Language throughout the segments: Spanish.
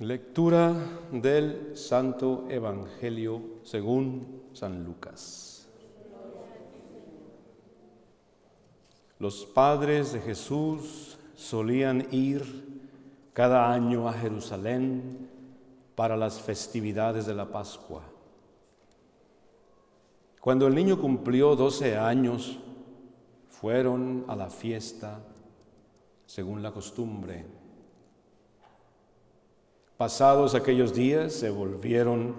Lectura del Santo Evangelio según San Lucas. Los padres de Jesús solían ir cada año a Jerusalén para las festividades de la Pascua. Cuando el niño cumplió 12 años, fueron a la fiesta según la costumbre. Pasados aquellos días se volvieron,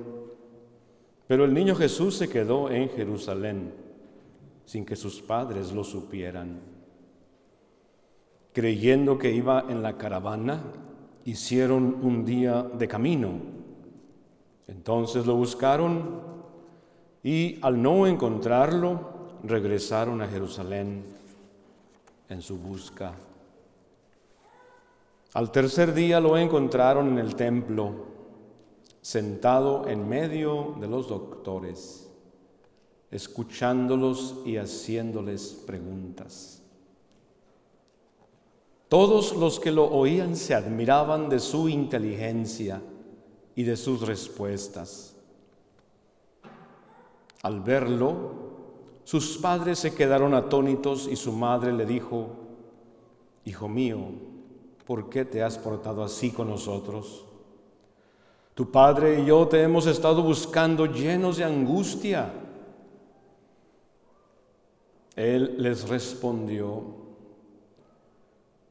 pero el niño Jesús se quedó en Jerusalén sin que sus padres lo supieran. Creyendo que iba en la caravana, hicieron un día de camino. Entonces lo buscaron y al no encontrarlo, regresaron a Jerusalén en su busca. Al tercer día lo encontraron en el templo, sentado en medio de los doctores, escuchándolos y haciéndoles preguntas. Todos los que lo oían se admiraban de su inteligencia y de sus respuestas. Al verlo, sus padres se quedaron atónitos y su madre le dijo, Hijo mío, ¿por qué te has portado así con nosotros? Tu padre y yo te hemos estado buscando llenos de angustia. Él les respondió,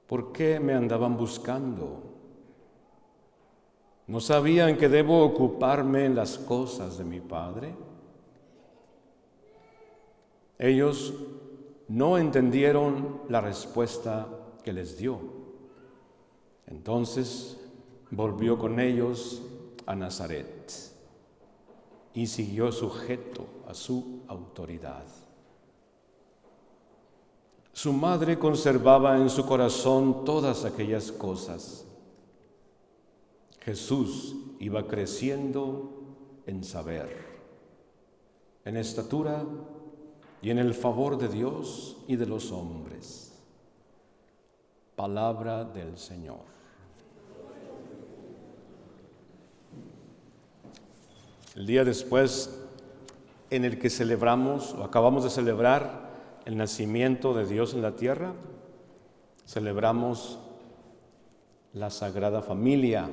¿por qué me andaban buscando? ¿No sabían que debo ocuparme en las cosas de mi Padre? Ellos no entendieron la respuesta que les dio. Entonces volvió con ellos a Nazaret y siguió sujeto a su autoridad. Su madre conservaba en su corazón todas aquellas cosas. Jesús iba creciendo en saber, en estatura y en el favor de Dios y de los hombres. Palabra del Señor. El día después en el que celebramos o acabamos de celebrar el nacimiento de Dios en la tierra, celebramos la Sagrada Familia,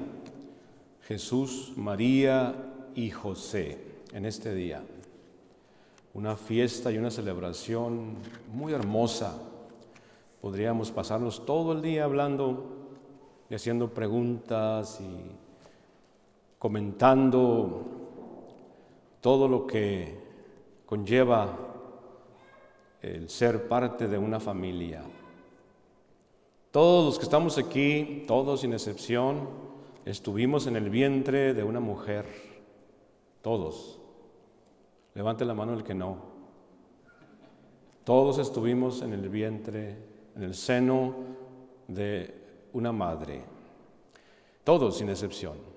Jesús, María y José en este día. Una fiesta y una celebración muy hermosa. Podríamos pasarnos todo el día hablando y haciendo preguntas y comentando todo lo que conlleva el ser parte de una familia. Todos los que estamos aquí, todos sin excepción, estuvimos en el vientre de una mujer. Todos. Levante la mano el que no. Todos estuvimos en el vientre, en el seno de una madre. Todos sin excepción.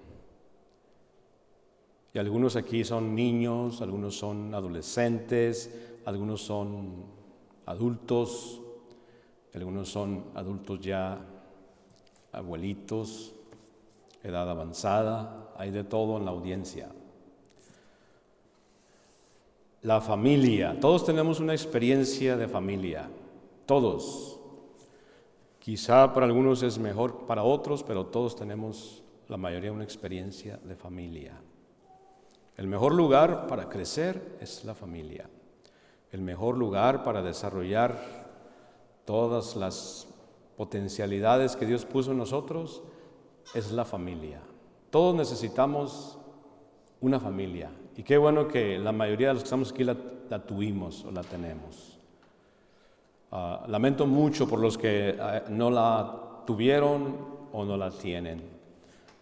Y algunos aquí son niños, algunos son adolescentes, algunos son adultos, algunos son adultos ya abuelitos, edad avanzada, hay de todo en la audiencia. La familia, todos tenemos una experiencia de familia, todos. Quizá para algunos es mejor para otros, pero todos tenemos, la mayoría, una experiencia de familia. El mejor lugar para crecer es la familia. El mejor lugar para desarrollar todas las potencialidades que Dios puso en nosotros es la familia. Todos necesitamos una familia. Y qué bueno que la mayoría de los que estamos aquí la, tuvimos o la tenemos. Ah, lamento mucho por los que ah, no la tuvieron o no la tienen,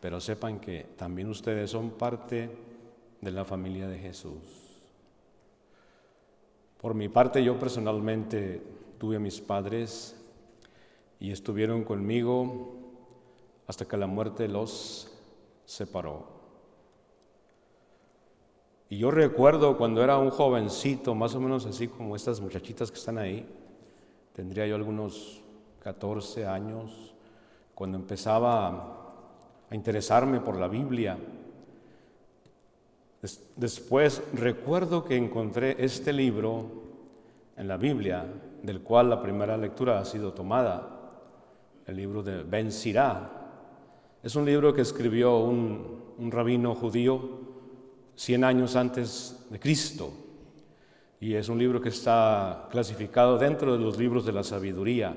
pero sepan que también ustedes son parte de la familia de Jesús. Por mi parte, yo personalmente tuve a mis padres y estuvieron conmigo hasta que la muerte los separó. Y yo recuerdo cuando era un jovencito, más o menos así como estas muchachitas que están ahí, tendría yo algunos 14 años, cuando empezaba a interesarme por la Biblia. Después recuerdo que encontré este libro en la Biblia, del cual la primera lectura ha sido tomada, el libro de Ben Sirá. Es un libro que escribió un, un rabino judío 100 años antes de Cristo. Y es un libro que está clasificado dentro de los libros de la sabiduría,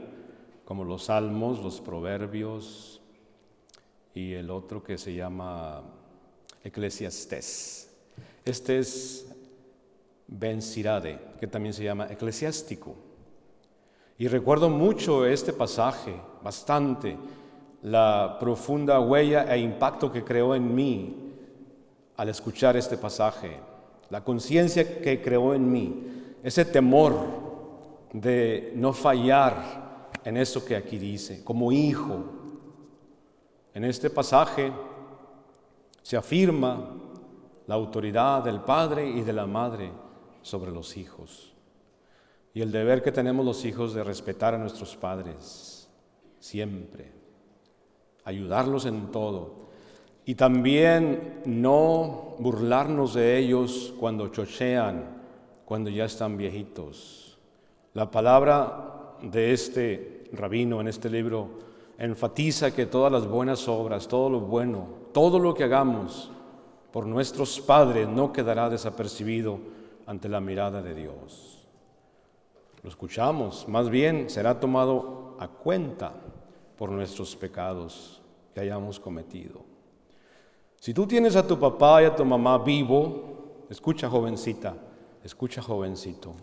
como los salmos, los proverbios y el otro que se llama Eclesiastés. Este es Ben Sirade, que también se llama eclesiástico. Y recuerdo mucho este pasaje, bastante, la profunda huella e impacto que creó en mí al escuchar este pasaje, la conciencia que creó en mí, ese temor de no fallar en eso que aquí dice, como hijo. En este pasaje se afirma la autoridad del padre y de la madre sobre los hijos. Y el deber que tenemos los hijos de respetar a nuestros padres siempre, ayudarlos en todo. Y también no burlarnos de ellos cuando chochean, cuando ya están viejitos. La palabra de este rabino en este libro enfatiza que todas las buenas obras, todo lo bueno, todo lo que hagamos, por nuestros padres no quedará desapercibido ante la mirada de Dios. Lo escuchamos, más bien será tomado a cuenta por nuestros pecados que hayamos cometido. Si tú tienes a tu papá y a tu mamá vivo, escucha jovencita, escucha jovencito,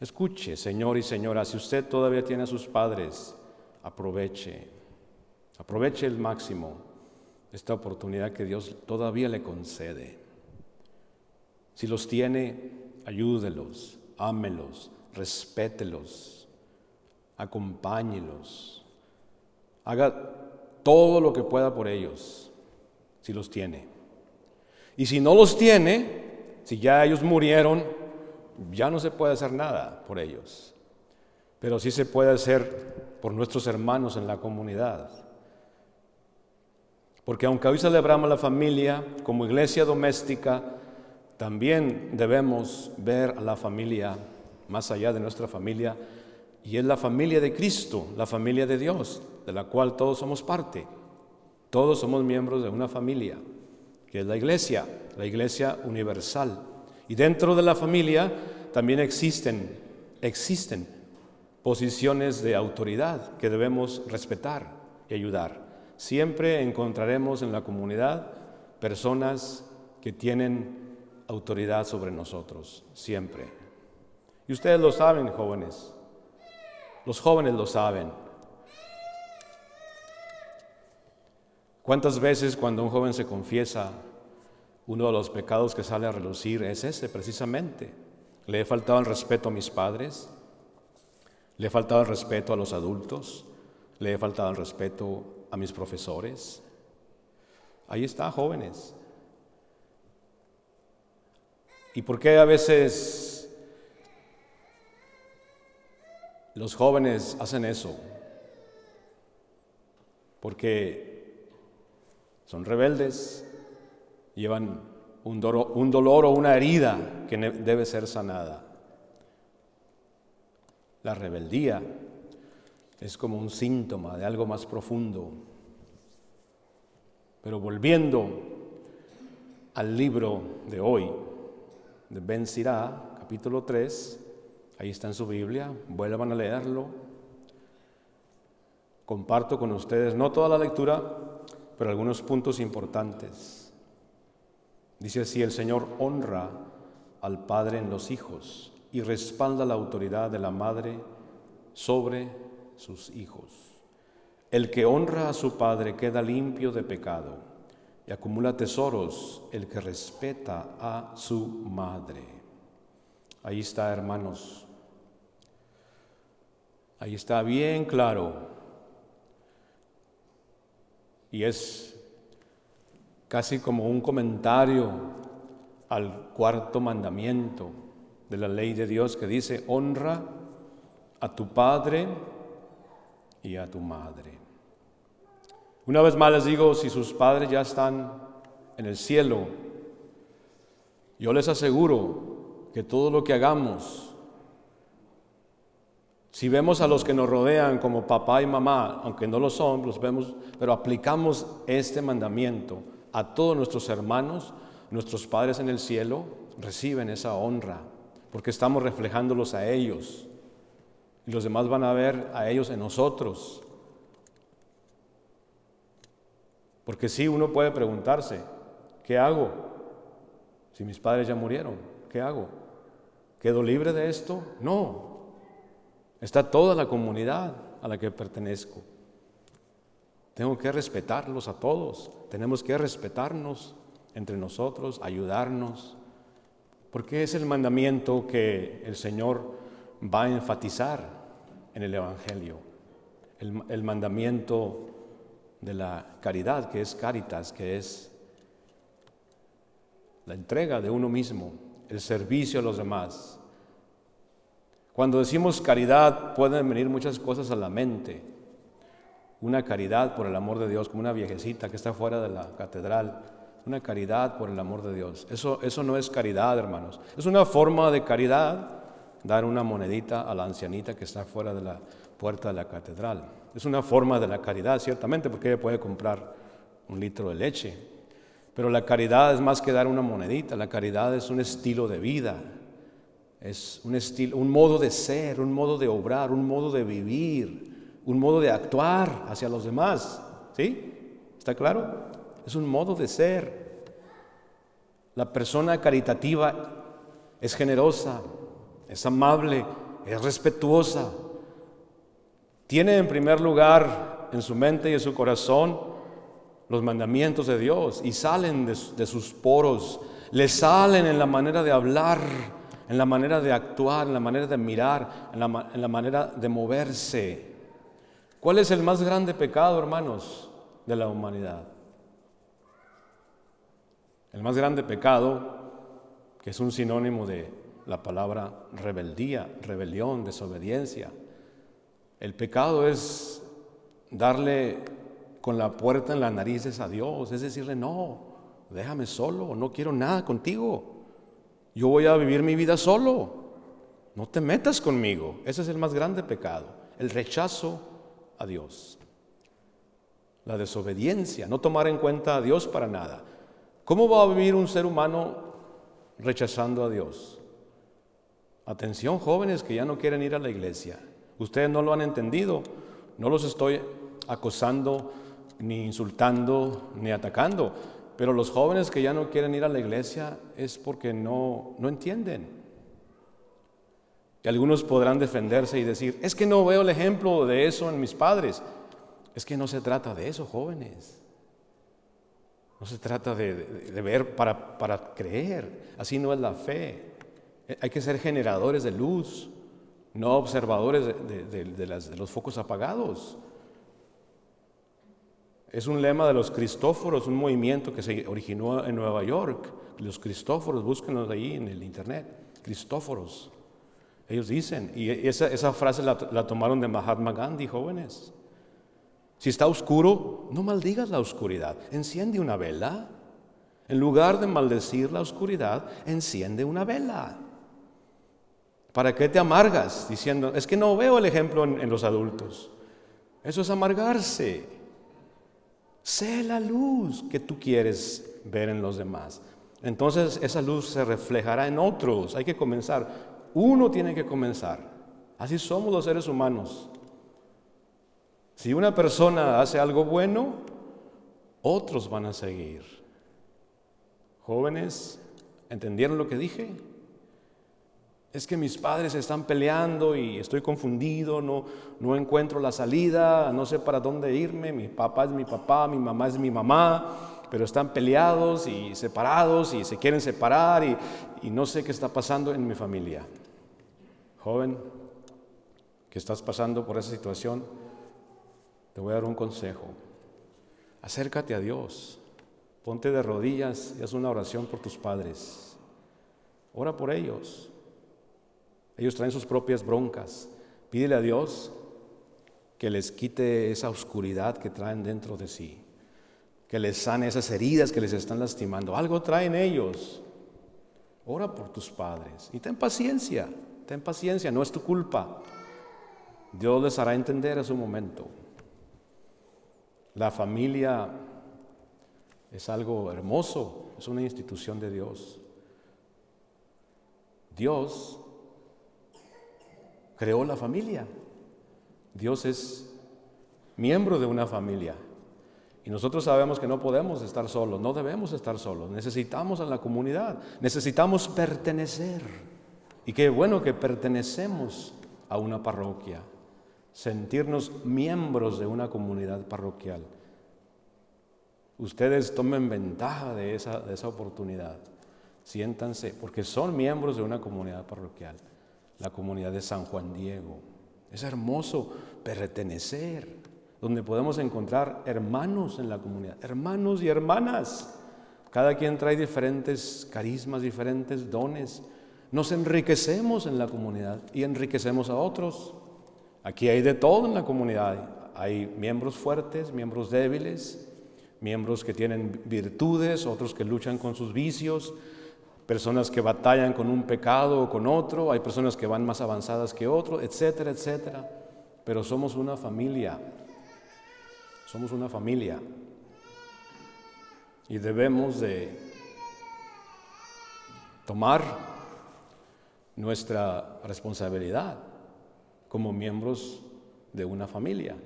escuche señor y señora, si usted todavía tiene a sus padres, aproveche, aproveche el máximo esta oportunidad que Dios todavía le concede. Si los tiene, ayúdelos, ámelos, respételos, acompáñelos, haga todo lo que pueda por ellos, si los tiene. Y si no los tiene, si ya ellos murieron, ya no se puede hacer nada por ellos. Pero sí se puede hacer por nuestros hermanos en la comunidad. Porque aunque hoy celebramos la familia como iglesia doméstica, también debemos ver a la familia más allá de nuestra familia, y es la familia de Cristo, la familia de Dios, de la cual todos somos parte. Todos somos miembros de una familia, que es la iglesia, la iglesia universal. Y dentro de la familia también existen, existen posiciones de autoridad que debemos respetar y ayudar. Siempre encontraremos en la comunidad personas que tienen autoridad sobre nosotros, siempre. Y ustedes lo saben, jóvenes. Los jóvenes lo saben. ¿Cuántas veces cuando un joven se confiesa, uno de los pecados que sale a relucir es ese precisamente? Le he faltado el respeto a mis padres, le he faltado el respeto a los adultos, le he faltado el respeto a mis profesores. Ahí está, jóvenes. ¿Y por qué a veces los jóvenes hacen eso? Porque son rebeldes, llevan un, un dolor o una herida que debe ser sanada. La rebeldía es como un síntoma de algo más profundo. Pero volviendo al libro de hoy, de Ben Sirá, capítulo 3, ahí está en su Biblia, vuelvan a leerlo. Comparto con ustedes no toda la lectura, pero algunos puntos importantes. Dice así, el Señor honra al Padre en los hijos y respalda la autoridad de la Madre sobre sus hijos. El que honra a su padre queda limpio de pecado y acumula tesoros el que respeta a su madre. Ahí está, hermanos. Ahí está bien claro. Y es casi como un comentario al cuarto mandamiento de la ley de Dios que dice, honra a tu padre y a tu madre. Una vez más les digo, si sus padres ya están en el cielo, yo les aseguro que todo lo que hagamos, si vemos a los que nos rodean como papá y mamá, aunque no lo son, los vemos, pero aplicamos este mandamiento a todos nuestros hermanos, nuestros padres en el cielo reciben esa honra, porque estamos reflejándolos a ellos. Y los demás van a ver a ellos en nosotros. Porque sí, uno puede preguntarse, ¿qué hago? Si mis padres ya murieron, ¿qué hago? ¿Quedo libre de esto? No. Está toda la comunidad a la que pertenezco. Tengo que respetarlos a todos. Tenemos que respetarnos entre nosotros, ayudarnos. Porque es el mandamiento que el Señor va a enfatizar en el Evangelio. El, mandamiento de la caridad, que es caritas, que es la entrega de uno mismo, el servicio a los demás. Cuando decimos caridad pueden venir muchas cosas a la mente. Una caridad por el amor de Dios, como una viejecita que está fuera de la catedral. Una caridad por el amor de Dios. Eso, eso no es caridad, hermanos. Es una forma de caridad dar una monedita a la ancianita que está fuera de la puerta de la catedral. Es una forma de la caridad, ciertamente, porque ella puede comprar un litro de leche. Pero la caridad es más que dar una monedita, la caridad es un estilo de vida, es un, estilo, un modo de ser, un modo de obrar, un modo de vivir, un modo de actuar hacia los demás. ¿Sí? ¿Está claro? Es un modo de ser. La persona caritativa es generosa, es amable, es respetuosa, tiene en primer lugar en su mente y en su corazón los mandamientos de Dios y salen de, sus poros, le salen en la manera de hablar, en la manera de actuar, en la manera de mirar, en la, manera de moverse. ¿Cuál es el más grande pecado, hermanos, de la humanidad? El más grande pecado, que es un sinónimo de la palabra rebeldía, rebelión, desobediencia, el pecado es darle con la puerta en las narices a Dios, es decirle, no, déjame solo, no quiero nada contigo. Yo voy a vivir mi vida solo. No te metas conmigo. Ese es el más grande pecado, el rechazo a Dios. La desobediencia, no tomar en cuenta a Dios para nada. ¿Cómo va a vivir un ser humano rechazando a Dios? Atención jóvenes que ya no quieren ir a la iglesia. Ustedes no lo han entendido. No los estoy acosando, ni insultando, ni atacando. Pero los jóvenes que ya no quieren ir a la iglesia es porque no, no entienden. Y algunos podrán defenderse y decir, es que no veo el ejemplo de eso en mis padres. Es que no se trata de eso, jóvenes. No se trata de, de ver para, para creer. Así no es la fe. Hay que ser generadores de luz no observadores de, los focos apagados. Es un lema de los Cristóforos, un movimiento que se originó en Nueva York. Los Cristóforos, búsquenlos ahí en el internet. Cristóforos. Ellos dicen, y esa, frase la, la, tomaron de Mahatma Gandhi, jóvenes. Si está oscuro, no maldigas la oscuridad, enciende una vela. En lugar de maldecir la oscuridad, enciende una vela. ¿Para qué te amargas diciendo, es que no veo el ejemplo en, los adultos? Eso es amargarse. Sé la luz que tú quieres ver en los demás. Entonces esa luz se reflejará en otros. Hay que comenzar. Uno tiene que comenzar. Así somos los seres humanos. Si una persona hace algo bueno, otros van a seguir. Jóvenes, ¿entendieron lo que dije? Es que mis padres están peleando y estoy confundido, no, no encuentro la salida, no sé para dónde irme, mi papá es mi papá, mi mamá es mi mamá, pero están peleados y separados y se quieren separar y, y no sé qué está pasando en mi familia. Joven, que estás pasando por esa situación, te voy a dar un consejo. Acércate a Dios, ponte de rodillas y haz una oración por tus padres. Ora por ellos. Ellos traen sus propias broncas. Pídele a Dios que les quite esa oscuridad que traen dentro de sí, que les sane esas heridas que les están lastimando. Algo traen ellos. Ora por tus padres y ten paciencia, ten paciencia, no es tu culpa. Dios les hará entender a su momento. La familia es algo hermoso, es una institución de Dios. Dios creó la familia. Dios es miembro de una familia. Y nosotros sabemos que no podemos estar solos, no debemos estar solos. Necesitamos a la comunidad, necesitamos pertenecer. Y qué bueno que pertenecemos a una parroquia, sentirnos miembros de una comunidad parroquial. Ustedes tomen ventaja de esa, de esa oportunidad. Siéntanse, porque son miembros de una comunidad parroquial, la comunidad de San Juan Diego. Es hermoso pertenecer, donde podemos encontrar hermanos en la comunidad, hermanos y hermanas. Cada quien trae diferentes carismas, diferentes dones. Nos enriquecemos en la comunidad y enriquecemos a otros. Aquí hay de todo en la comunidad. Hay miembros fuertes, miembros débiles, miembros que tienen virtudes, otros que luchan con sus vicios, personas que batallan con un pecado o con otro, hay personas que van más avanzadas que otros, etcétera, etcétera. Pero somos una familia, somos una familia y debemos de tomar nuestra responsabilidad como miembros de una familia.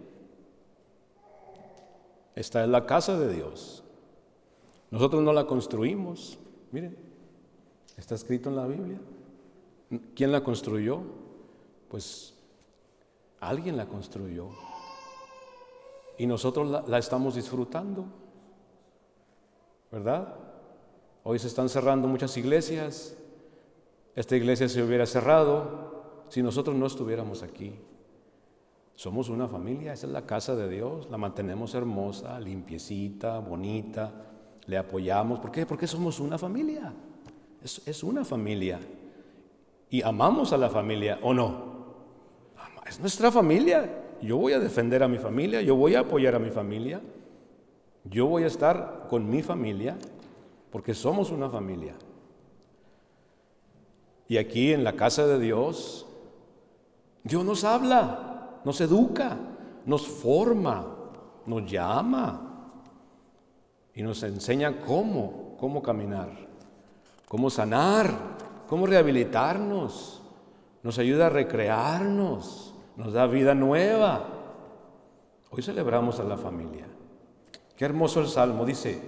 Esta es la casa de Dios. Nosotros no la construimos. Miren, está escrito en la Biblia. ¿Quién la construyó? Pues alguien la construyó. Y nosotros la, estamos disfrutando. ¿Verdad? Hoy se están cerrando muchas iglesias. Esta iglesia se hubiera cerrado si nosotros no estuviéramos aquí. Somos una familia, esa es la casa de Dios, la mantenemos hermosa, limpiecita, bonita, le apoyamos. ¿Por qué? Porque somos una familia. Es, una familia. Y amamos a la familia, ¿o no? Es nuestra familia. Yo voy a defender a mi familia, yo voy a apoyar a mi familia, yo voy a estar con mi familia, porque somos una familia. Y aquí en la casa de Dios, Dios nos habla nos educa, nos forma, nos llama y nos enseña cómo, cómo caminar, cómo sanar, cómo rehabilitarnos, nos ayuda a recrearnos, nos da vida nueva. Hoy celebramos a la familia. Qué hermoso el salmo, dice,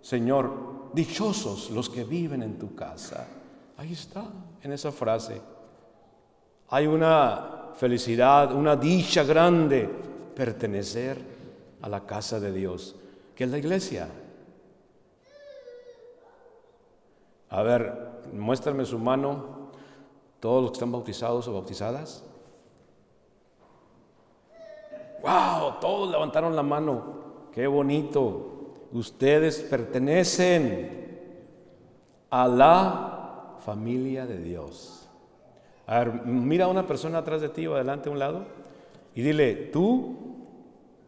Señor, dichosos los que viven en tu casa. Ahí está, en esa frase. Hay una felicidad, una dicha grande pertenecer a la casa de Dios, que es la iglesia. A ver, muéstrame su mano, todos los que están bautizados o bautizadas. ¡Wow! Todos levantaron la mano. ¡Qué bonito! Ustedes pertenecen a la familia de Dios. A ver, mira a una persona atrás de ti o adelante a un lado y dile, tú,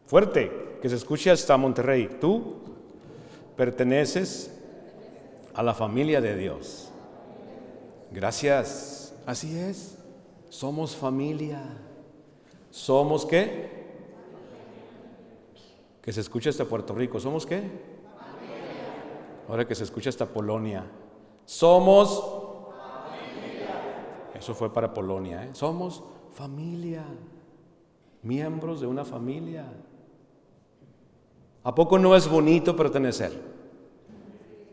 fuerte, que se escuche hasta Monterrey, tú perteneces a la familia de Dios. Gracias, así es, somos familia. ¿Somos qué? Que se escuche hasta Puerto Rico, ¿somos qué? Ahora que se escucha hasta Polonia. Somos eso fue para Polonia. ¿eh? Somos familia, miembros de una familia. ¿A poco no es bonito pertenecer?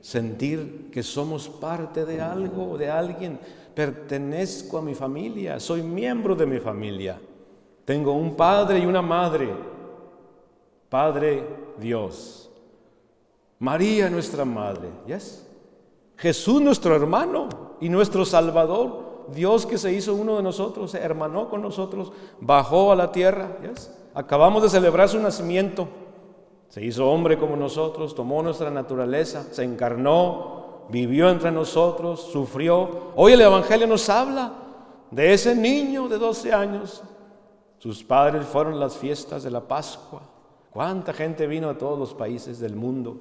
Sentir que somos parte de algo, de alguien. Pertenezco a mi familia, soy miembro de mi familia. Tengo un padre y una madre. Padre Dios. María nuestra madre. ¿Yes? Jesús nuestro hermano y nuestro Salvador. Dios que se hizo uno de nosotros, se hermanó con nosotros, bajó a la tierra. Acabamos de celebrar su nacimiento. Se hizo hombre como nosotros, tomó nuestra naturaleza, se encarnó, vivió entre nosotros, sufrió. Hoy el Evangelio nos habla de ese niño de 12 años Sus padres fueron las fiestas de la Pascua. ¿Cuánta gente vino de todos los países del mundo?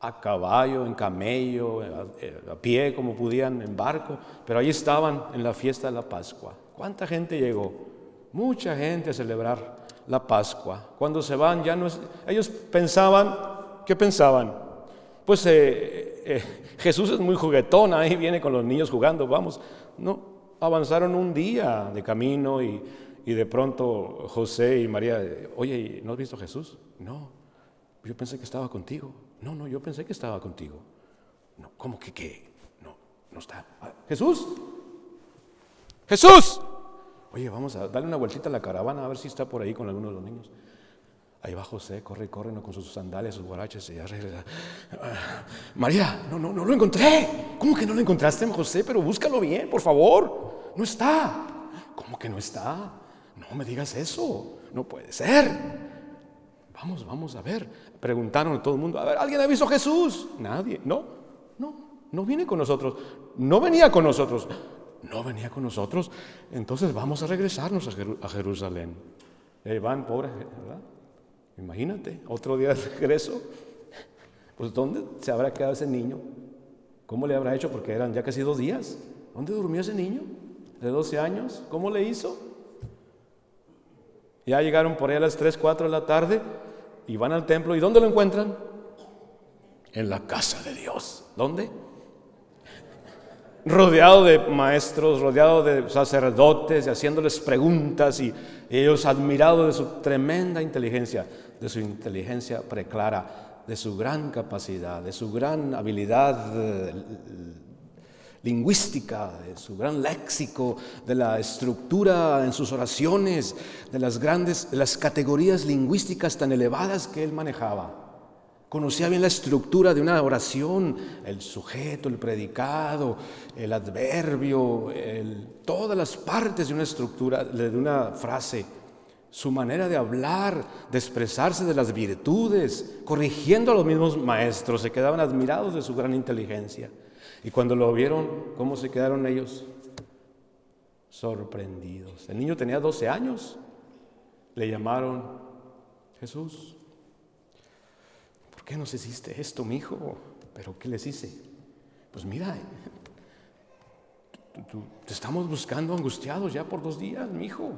A caballo, en camello, a, pie como podían, en barco, pero ahí estaban en la fiesta de la Pascua. ¿Cuánta gente llegó? Mucha gente a celebrar la Pascua. Cuando se van ya no es... Ellos pensaban, ¿qué pensaban? Pues eh, eh, Jesús es muy juguetón, ahí viene con los niños jugando, vamos. No, avanzaron un día de camino y y de pronto José y María, oye, ¿no has visto a Jesús? No, yo pensé que estaba contigo. No, no, yo pensé que estaba contigo. No, ¿cómo que qué? No, no está. Ah, Jesús, Jesús. Oye, vamos a darle una vueltita a la caravana a ver si está por ahí con alguno de los niños. Ahí va José, corre, corre, no, con sus sandalias, sus guaraches y ya María, no, no, no lo encontré. ¿Cómo que no lo encontraste, José? Pero búscalo bien, por favor. No está. ¿Cómo que no está? No me digas eso, no puede ser. Vamos, vamos a ver. Preguntaron a todo el mundo, a ver, ¿alguien ha visto a Jesús? Nadie. No, no, no viene con nosotros. No venía con nosotros. No venía con nosotros. Entonces vamos a regresarnos a, Jerusalén. Eh, van, pobre, ¿verdad? Imagínate, otro día de regreso. Pues ¿dónde se habrá quedado ese niño? ¿Cómo le habrá hecho? Porque eran ya casi dos días. ¿Dónde durmió ese niño? ¿De 12 años? ¿Cómo le hizo? Ya llegaron por ahí a las 3, 4 de la tarde y van al templo. ¿Y dónde lo encuentran? En la casa de Dios. ¿Dónde? Rodeado de maestros, rodeado de sacerdotes y haciéndoles preguntas y ellos admirados de su tremenda inteligencia, de su inteligencia preclara, de su gran capacidad, de su gran habilidad eh, lingüística, de su gran léxico, de la estructura en sus oraciones, de las grandes, de las categorías lingüísticas tan elevadas que él manejaba. Conocía bien la estructura de una oración, el sujeto, el predicado, el adverbio, todas las partes de una estructura, de una frase, su manera de hablar, de expresarse de las virtudes, corrigiendo a los mismos maestros, se quedaban admirados de su gran inteligencia. Y cuando lo vieron, ¿cómo se quedaron ellos? Sorprendidos. El niño tenía 12 años. Le llamaron Jesús. ¿Por qué nos hiciste esto, mi hijo? ¿Pero qué les hice? Pues mira, te estamos buscando angustiados ya por dos días, mi hijo.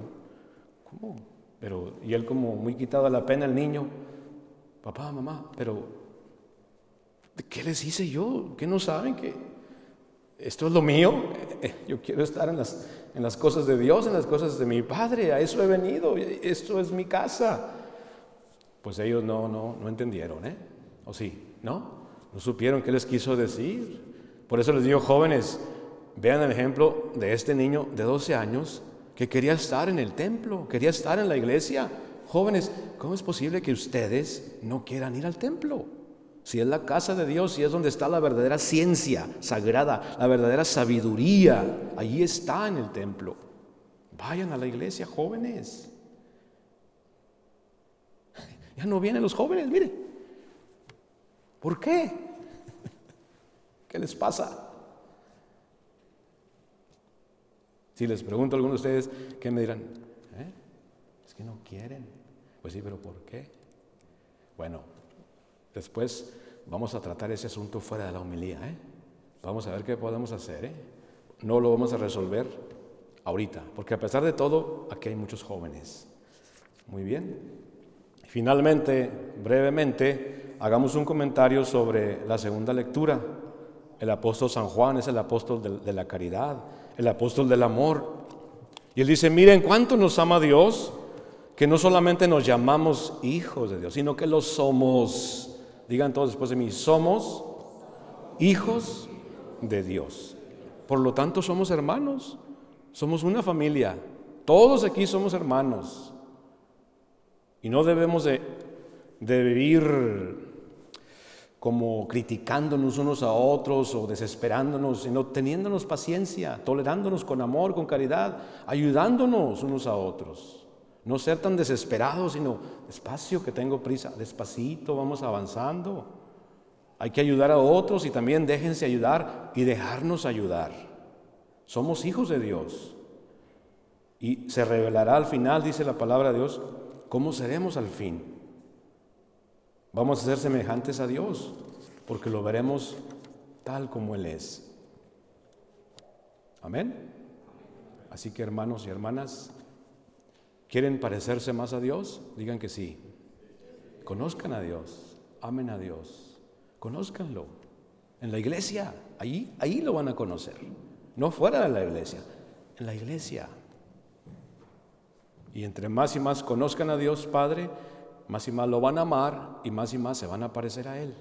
¿Cómo? Pero, y él como muy quitado la pena, el niño, papá, mamá, pero ¿qué les hice yo? ¿Qué no saben que esto es lo mío, eh, yo quiero estar en las, en las cosas de Dios, en las cosas de mi Padre, a eso he venido, esto es mi casa. Pues ellos no, no, no entendieron, ¿eh? ¿O sí? ¿No? No supieron qué les quiso decir. Por eso les digo, jóvenes, vean el ejemplo de este niño de 12 años que quería estar en el templo, quería estar en la iglesia. Jóvenes, ¿cómo es posible que ustedes no quieran ir al templo? Si es la casa de Dios, si es donde está la verdadera ciencia sagrada, la verdadera sabiduría, allí está en el templo. Vayan a la iglesia, jóvenes. Ya no vienen los jóvenes, mire. ¿Por qué? ¿Qué les pasa? Si les pregunto a algunos de ustedes, ¿qué me dirán? ¿Eh? Es que no quieren. Pues sí, pero ¿por qué? Bueno, Después vamos a tratar ese asunto fuera de la homilía. ¿eh? Vamos a ver qué podemos hacer. ¿eh? No lo vamos a resolver ahorita, porque a pesar de todo, aquí hay muchos jóvenes. Muy bien. Finalmente, brevemente, hagamos un comentario sobre la segunda lectura. El apóstol San Juan es el apóstol de, la caridad, el apóstol del amor. Y él dice, miren cuánto nos ama Dios, que no solamente nos llamamos hijos de Dios, sino que lo somos. Digan todos después de mí, somos hijos de Dios. Por lo tanto, somos hermanos, somos una familia. Todos aquí somos hermanos. Y no debemos de, vivir como criticándonos unos a otros o desesperándonos, sino teniéndonos paciencia, tolerándonos con amor, con caridad, ayudándonos unos a otros. No ser tan desesperados, sino despacio que tengo prisa, despacito, vamos avanzando. Hay que ayudar a otros y también déjense ayudar y dejarnos ayudar. Somos hijos de Dios. Y se revelará al final, dice la palabra de Dios, cómo seremos al fin. Vamos a ser semejantes a Dios, porque lo veremos tal como Él es. Amén. Así que hermanos y hermanas, ¿quieren parecerse más a Dios? Digan que sí. Conozcan a Dios, amen a Dios, conózcanlo. En la iglesia, ahí, lo van a conocer. No fuera de la iglesia, en la iglesia. Y entre más y más conozcan a Dios Padre, más y más lo van a amar y más y más se van a parecer a Él.